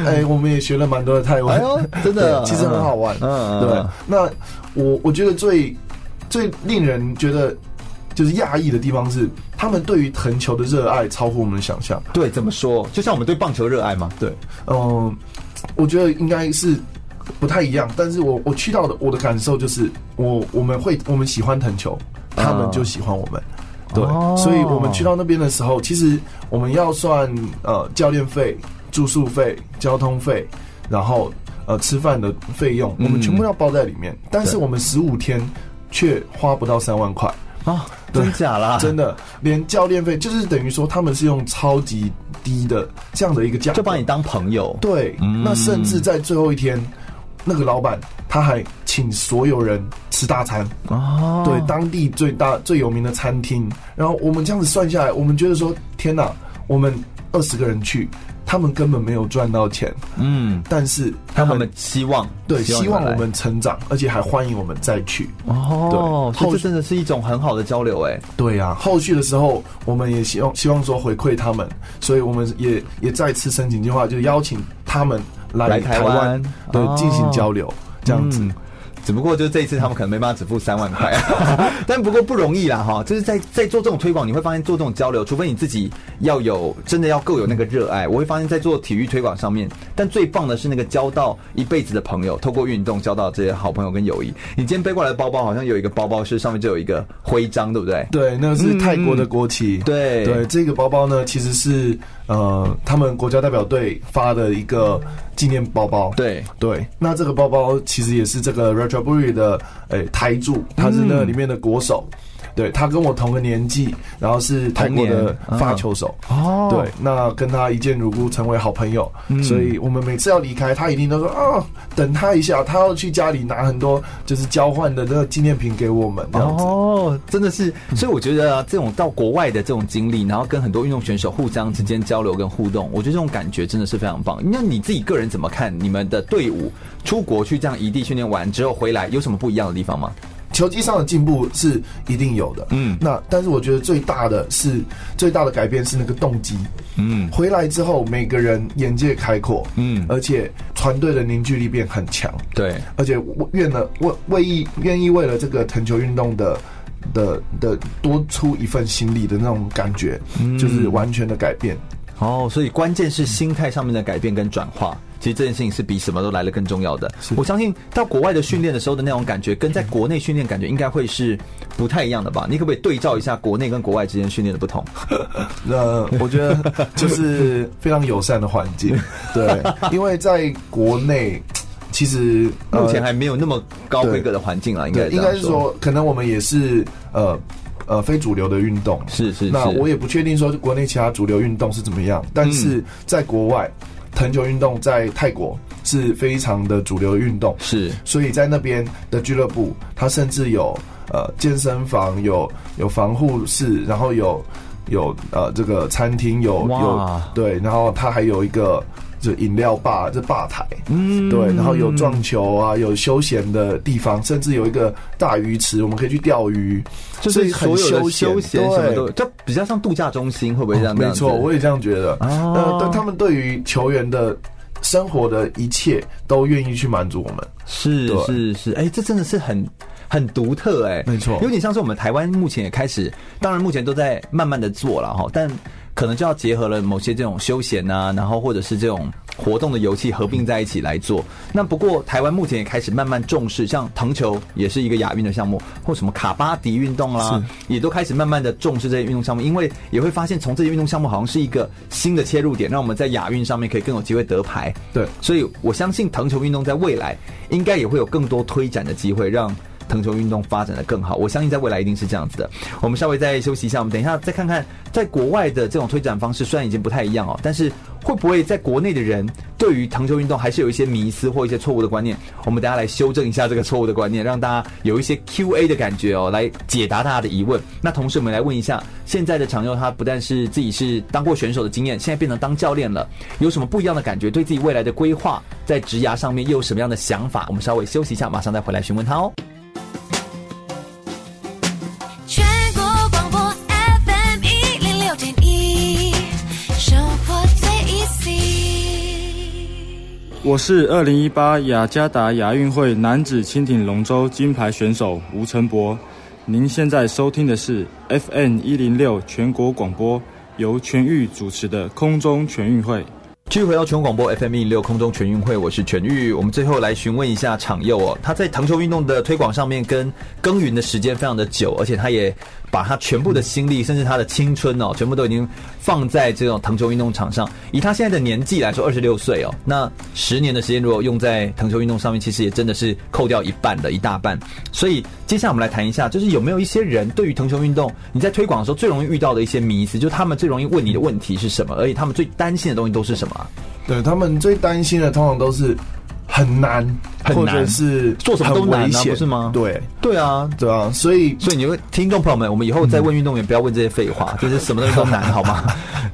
哎，我们也学了蛮多的泰文。真的，其实很好玩。嗯，对。那我我觉得最最令人觉得就是讶异的地方是，他们对于藤球的热爱超乎我们的想象。对，怎么说？就像我们对棒球热爱吗？对，嗯，我觉得应该是。不太一样，但是我我去到的我的感受就是，我我们会我们喜欢藤球，他们就喜欢我们，对，所以我们去到那边的时候，其实我们要算呃教练费、住宿费、交通费，然后呃吃饭的费用，我们全部要包在里面，但是我们十五天却花不到三万块。啊，真假啦？真的，连教练费就是等于说他们是用超级低的这样的一个价，就把你当朋友，对，那甚至在最后一天。那个老板他还请所有人吃大餐哦，对，当地最大最有名的餐厅。然后我们这样子算下来，我们觉得说天哪，我们二十个人去，他们根本没有赚到钱，嗯，但是他们希望对希望我们成长，而且还欢迎我们再去哦。对，这真的是一种很好的交流哎。对呀，后续的时候我们也希望希望说回馈他们，所以我们也也再次申请计划，就邀请他们。来台湾对进行交流，这样子。嗯只不过就是这一次他们可能没办法只付三万块，但不过不容易啦哈。就是在在做这种推广，你会发现做这种交流，除非你自己要有真的要够有那个热爱。我会发现，在做体育推广上面，但最棒的是那个交到一辈子的朋友，透过运动交到这些好朋友跟友谊。你今天背过来的包包，好像有一个包包是上面就有一个徽章，对不对？对，那是泰国的国旗。嗯、对对，这个包包呢，其实是呃他们国家代表队发的一个纪念包包。对对，那这个包包其实也是这个。Ratchaburi 的诶、欸、台柱，他是那里面的国手，嗯、对他跟我同个年纪，然后是泰国的发球手哦，对，那跟他一见如故，成为好朋友，嗯、所以我们每次要离开，他一定都说啊，等他一下，他要去家里拿很多就是交换的那个纪念品给我们，这样子哦，真的是，所以我觉得、啊、这种到国外的这种经历，然后跟很多运动选手互相之间交流跟互动，我觉得这种感觉真的是非常棒。那你自己个人怎么看你们的队伍？出国去这样异地训练完之后回来，有什么不一样的地方吗？球技上的进步是一定有的，嗯，那但是我觉得最大的是最大的改变是那个动机，嗯，回来之后每个人眼界开阔，嗯，而且团队的凝聚力变很强，对，而且愿了为为意愿意为了这个藤球运动的的的多出一份心力的那种感觉，嗯，就是完全的改变。哦，所以关键是心态上面的改变跟转化。其实这件事情是比什么都来得更重要的。我相信到国外的训练的时候的那种感觉，跟在国内训练感觉应该会是不太一样的吧？你可不可以对照一下国内跟国外之间训练的不同？那我觉得就是非常友善的环境，对，因为在国内其实目前还没有那么高规格的环境啊，应该应该是说，可能我们也是呃呃非主流的运动，是是。那我也不确定说国内其他主流运动是怎么样，但是在国外。藤球运动在泰国是非常的主流运动，是，所以在那边的俱乐部，它甚至有呃健身房，有有防护室，然后有有呃这个餐厅，有有对，然后它还有一个。就饮料吧，这吧台，嗯，对，然后有撞球啊，有休闲的地方，甚至有一个大鱼池，我们可以去钓鱼，就是很休闲，什么都，就比较像度假中心，会不会这样？没错，我也这样觉得。呃，但他们对于球员的生活的一切都愿意去满足我们，是是是，哎，这真的是很很独特，哎，没错，有点像是我们台湾目前也开始，当然目前都在慢慢的做了哈，但。可能就要结合了某些这种休闲啊，然后或者是这种活动的游戏合并在一起来做。那不过台湾目前也开始慢慢重视，像藤球也是一个亚运的项目，或什么卡巴迪运动啦，也都开始慢慢的重视这些运动项目，因为也会发现从这些运动项目好像是一个新的切入点，让我们在亚运上面可以更有机会得牌。对，所以我相信藤球运动在未来应该也会有更多推展的机会，让藤球运动发展的更好。我相信在未来一定是这样子的。我们稍微再休息一下，我们等一下再看看，在国外的这种推展方式虽然已经不太一样哦，但是会不会在国内的人对于藤球运动还是有一些迷思或一些错误的观念？我们等下来修正一下这个错误的观念，让大家有一些 Q&A 的感觉哦，来解答大家的疑问。那同时我们来问一下，现在的长佑他不但是自己是当过选手的经验，现在变成当教练了，有什么不一样的感觉？对自己未来的规划，在职涯上面又有什么样的想法？我们稍微休息一下，马上再回来询问他哦。我是二零一八雅加达亚运会男子轻艇龙舟金牌选手吴成博。您现在收听的是 FM 一零六全国广播，由全玉主持的空中全运会。继续回到全国广播 FM 一零六空中全运会，我是全玉。我们最后来询问一下场佑哦，他在藤球运动的推广上面跟耕耘的时间非常的久，而且他也把他全部的心力，甚至他的青春哦，全部都已经放在这种藤球运动场上。以他现在的年纪来说，二十六岁哦，那十年的时间如果用在藤球运动上面，其实也真的是扣掉一半的一大半。所以接下来我们来谈一下，就是有没有一些人对于藤球运动，你在推广的时候最容易遇到的一些迷思，就他们最容易问你的问题是什么，而且他们最担心的东西都是什么？对，他们最担心的通常都是很难，很难或者是做什么都难啊，不是吗？对，对啊，对啊，所以所以你会听众朋友们，我们以后再问运动员，不要问这些废话，就是什么东西都难，好吗？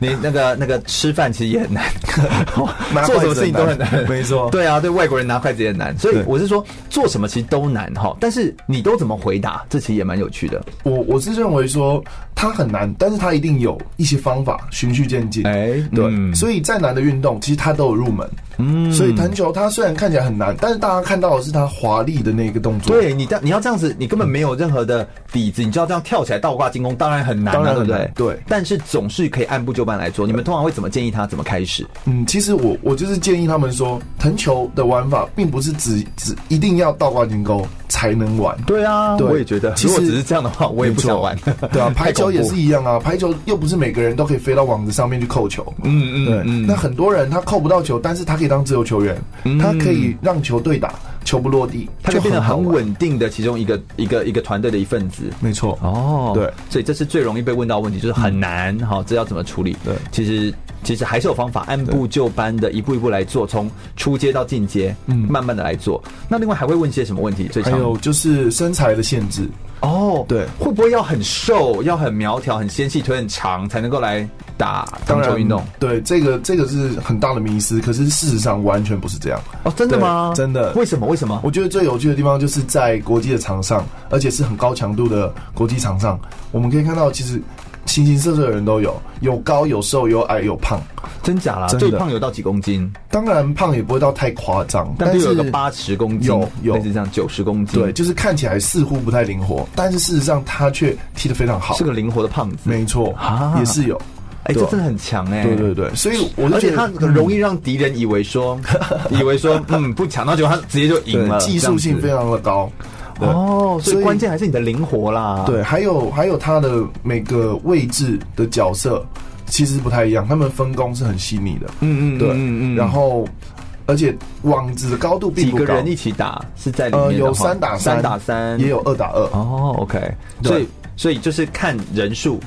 你那个那个吃饭其实也很难，做什么事情都很难，没错。对啊，对外国人拿筷子也很难，所以我是说做什么其实都难哈。但是你都怎么回答？这其实也蛮有趣的。我我是认为说它很难，但是它一定有一些方法，循序渐进。哎，对，嗯、所以再难的运动，其实它都有入门。嗯，所以藤球它虽然看起来很难，但是大家看到的是他华丽的那个动作。对你这你要这样子，你根本没有任何的底子，你就要这样跳起来倒挂金钩，当然很难、啊，当然很难对不对？对，但是总是可以按部就班来做。你们通常会怎么建议他怎么开始？嗯，其实我我就是建议他们说，藤球的玩法并不是只只一定要倒挂金钩才能玩。对啊，对我也觉得，如果只是这样的话，我也不想玩。对啊，排球也是一样啊，排球又不是每个人都可以飞到网子上面去扣球。嗯嗯，对。嗯、那很多人他扣不到球，但是他可以当自由球员。嗯、他可以让球队打，球不落地，他就变得很稳定的其中一个一个一个团队的一份子。没错，哦，对，所以这是最容易被问到问题，就是很难，好、嗯，这要怎么处理？对，其实其实还是有方法，按部就班的一步一步来做，从出阶到进阶，嗯，慢慢的来做。那另外还会问些什么问题？最常还有就是身材的限制。哦，对，会不会要很瘦，要很苗条，很纤细，腿很长，才能够来打当球运动？对，这个这个是很大的迷思，可是事实上完全不是这样。哦，真的吗？真的？为什么？为什么？我觉得最有趣的地方就是在国际的场上，而且是很高强度的国际场上，我们可以看到，其实形形色色的人都有，有高有瘦，有矮有胖。真假啦？最胖有到几公斤？当然胖也不会到太夸张，但是有个八十公斤，有有类似这样九十公斤。对，就是看起来似乎不太灵活，但是事实上他却踢得非常好，是个灵活的胖子。没错啊，也是有。哎，这真的很强哎。对对对，所以我而且他很容易让敌人以为说，以为说嗯不强，然后结果他直接就赢了，技术性非常的高。哦，所以关键还是你的灵活啦。对，还有还有他的每个位置的角色。其实不太一样，他们分工是很细腻的。嗯嗯，对，嗯嗯。然后，而且网子的高度并不高。几个人一起打是在里面呃，有三打三，三打三，也有二打二。哦，OK。所以，所以就是看人数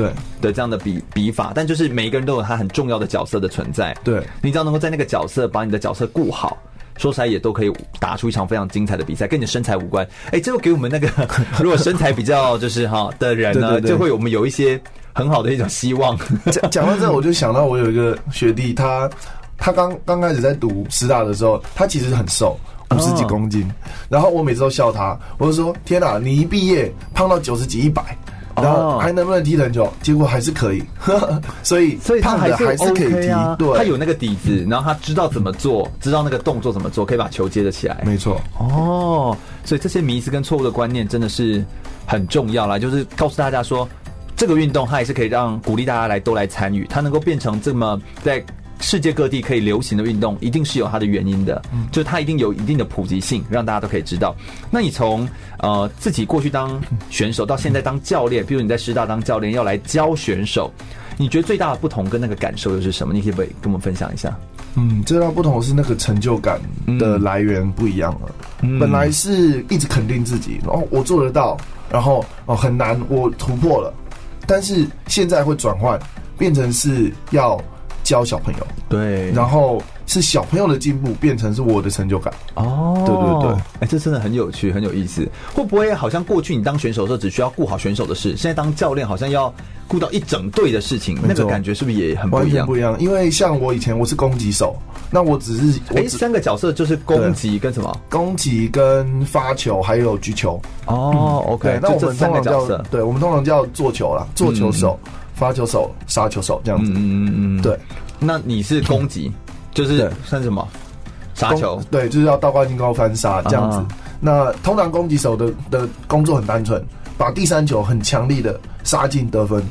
对的这样的比比法，但就是每一个人都有他很重要的角色的存在。对，你只要能够在那个角色把你的角色顾好，说起来也都可以打出一场非常精彩的比赛，跟你的身材无关。哎，这会给我们那个 如果身材比较就是哈的人呢，就会我们有一些。很好的一种希望。讲讲到这，我就想到我有一个学弟，他他刚刚开始在读师大的时候，他其实很瘦，五十几公斤。然后我每次都笑他，我就说：“天哪，你一毕业胖到九十几、一百，然后还能不能踢篮球？结果还是可以。所以，所以他还是还是可以踢。对，他有那个底子，然后他知道怎么做，知道那个动作怎么做，可以把球接得起来。没错。哦，所以这些迷思跟错误的观念真的是很重要啦，就是告诉大家说。这个运动它也是可以让鼓励大家来都来参与，它能够变成这么在世界各地可以流行的运动，一定是有它的原因的，嗯，就它一定有一定的普及性，让大家都可以知道。那你从呃自己过去当选手到现在当教练，比如你在师大当教练要来教选手，你觉得最大的不同跟那个感受又是什么？你可以不可以跟我们分享一下？嗯，最大的不同是那个成就感的来源不一样了。嗯、本来是一直肯定自己，哦我做得到，然后哦很难，我突破了。但是现在会转换，变成是要教小朋友，对，然后是小朋友的进步变成是我的成就感。哦，对对对，哎，这真的很有趣，很有意思。会不会好像过去你当选手的时候只需要顾好选手的事，现在当教练好像要顾到一整队的事情，那个感觉是不是也很不一样？不一样，因为像我以前我是攻击手，那我只是哎三个角色就是攻击跟什么？攻击跟发球还有举球。哦，OK，那我们通常叫对，我们通常叫做球啦，做球手。发球手、杀球手这样子，嗯嗯嗯，对。那你是攻击，就是算什么？杀球，对，就是要倒挂金钩翻杀这样子。那通常攻击手的的工作很单纯，把第三球很强力的杀进得分。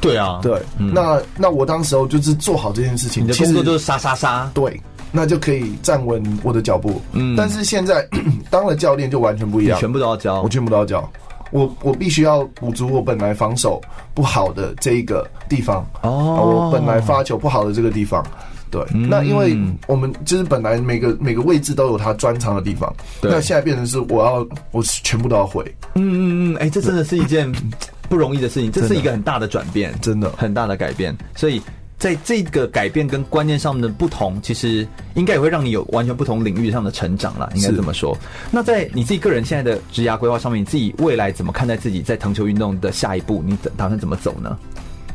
对啊，对。那那我当时候就是做好这件事情，你的工作就是杀杀杀。对，那就可以站稳我的脚步。嗯，但是现在 当了教练就完全不一样，全部都要教，我全部都要教。我我必须要补足我本来防守不好的这一个地方哦，我本来发球不好的这个地方，对，嗯、那因为我们就是本来每个每个位置都有他专长的地方，对。那现在变成是我要我全部都要会，嗯嗯嗯，哎、欸，这真的是一件不容易的事情，这是一个很大的转变，真的。很大的改变，所以。在这个改变跟观念上的不同，其实应该也会让你有完全不同领域上的成长了，应该这么说。那在你自己个人现在的职涯规划上面，你自己未来怎么看待自己在藤球运动的下一步？你打算怎么走呢？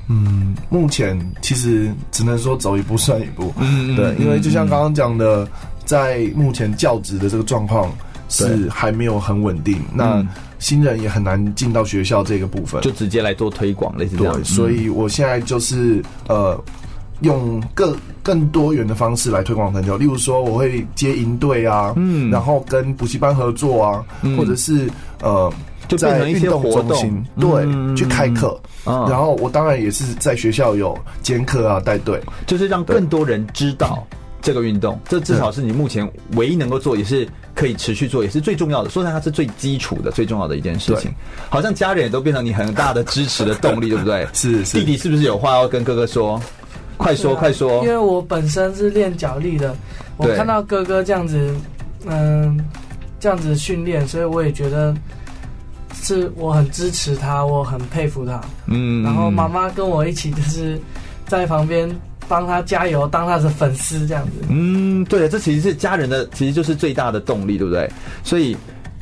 嗯，目前其实只能说走一步算一步。嗯，对，因为就像刚刚讲的，在目前教职的这个状况是还没有很稳定。那新人也很难进到学校这个部分，就直接来做推广类似这样。对，所以我现在就是呃，用更更多元的方式来推广藤球。例如说，我会接营队啊，嗯，然后跟补习班合作啊，嗯、或者是呃，就变成一些活动，对，嗯、去开课。嗯、然后我当然也是在学校有兼课啊，带队，就是让更多人知道。这个运动，这至少是你目前唯一能够做，也是可以持续做，也是最重要的。说起来，它是最基础的、最重要的一件事情。好像家人也都变成你很大的支持的动力，对不对？是是。弟弟是不是有话要跟哥哥说？快说快说！因为我本身是练脚力的，我看到哥哥这样子，嗯，这样子训练，所以我也觉得是我很支持他，我很佩服他。嗯。然后妈妈跟我一起就是在旁边。帮他加油，当他的粉丝这样子。嗯，对，这其实是家人的，其实就是最大的动力，对不对？所以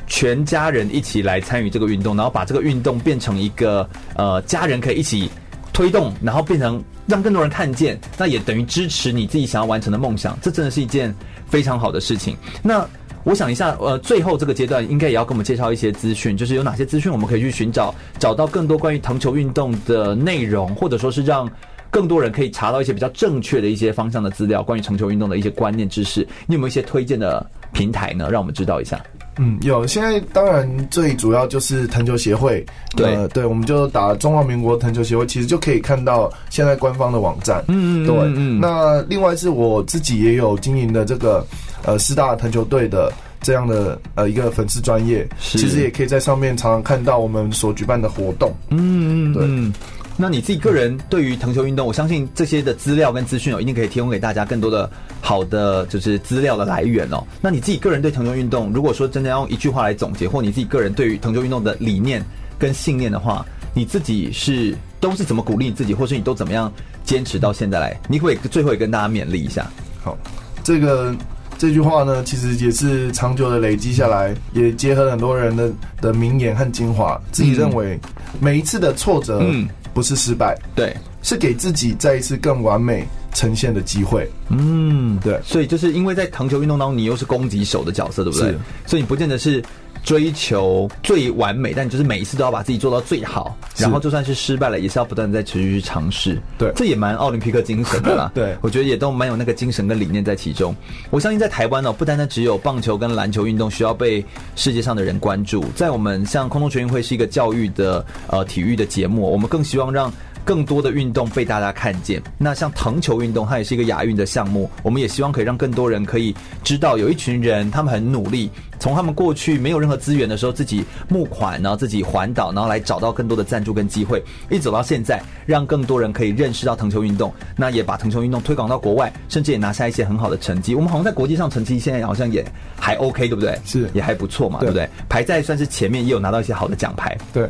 全家人一起来参与这个运动，然后把这个运动变成一个呃，家人可以一起推动，然后变成让更多人看见，那也等于支持你自己想要完成的梦想。这真的是一件非常好的事情。那我想一下，呃，最后这个阶段应该也要跟我们介绍一些资讯，就是有哪些资讯我们可以去寻找，找到更多关于藤球运动的内容，或者说是让。更多人可以查到一些比较正确的一些方向的资料，关于成球运动的一些观念知识。你有没有一些推荐的平台呢？让我们知道一下。嗯，有。现在当然最主要就是藤球协会。对、呃、对，我们就打中华民国藤球协会，其实就可以看到现在官方的网站。嗯嗯，对。嗯。那另外是我自己也有经营的这个呃师大藤球队的这样的呃一个粉丝专业，其实也可以在上面常常看到我们所举办的活动。嗯嗯，对。那你自己个人对于藤球运动，我相信这些的资料跟资讯哦，一定可以提供给大家更多的好的就是资料的来源哦。那你自己个人对藤球运动，如果说真的要用一句话来总结，或你自己个人对于藤球运动的理念跟信念的话，你自己是都是怎么鼓励你自己，或是你都怎么样坚持到现在来？你可以最后也跟大家勉励一下。好，这个这句话呢，其实也是长久的累积下来，也结合很多人的的名言和精华。自己认为每一次的挫折，嗯。不是失败，对，是给自己再一次更完美呈现的机会。嗯，对，所以就是因为在藤球运动当中，你又是攻击手的角色，对不对？所以你不见得是追求最完美，但你就是每一次都要把自己做到最好，然后就算是失败了，也是要不断的在持续去尝试。对，这也蛮奥林匹克精神的啦。对，我觉得也都蛮有那个精神跟理念在其中。我相信在台湾呢、喔，不单单只有棒球跟篮球运动需要被世界上的人关注，在我们像空中全运会是一个教育的呃体育的节目，我们更希望让。更多的运动被大家看见。那像藤球运动，它也是一个亚运的项目，我们也希望可以让更多人可以知道，有一群人他们很努力，从他们过去没有任何资源的时候，自己募款，然后自己环岛，然后来找到更多的赞助跟机会，一走到现在，让更多人可以认识到藤球运动，那也把藤球运动推广到国外，甚至也拿下一些很好的成绩。我们好像在国际上成绩现在好像也还 OK，对不对？是，也还不错嘛，对，对不对？排在算是前面，也有拿到一些好的奖牌。对。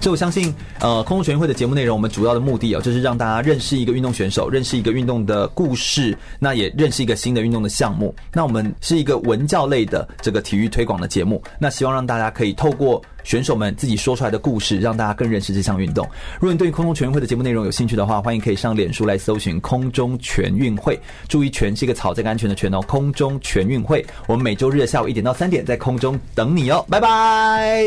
所以我相信，呃，空中全运会的节目内容，我们主要的目的哦，就是让大家认识一个运动选手，认识一个运动的故事，那也认识一个新的运动的项目。那我们是一个文教类的这个体育推广的节目，那希望让大家可以透过选手们自己说出来的故事，让大家更认识这项运动。如果你对空中全运会的节目内容有兴趣的话，欢迎可以上脸书来搜寻“空中全运会”，注意“全”是一个草这个安全的“全”哦，空中全运会。我们每周日的下午一点到三点在空中等你哦，拜拜。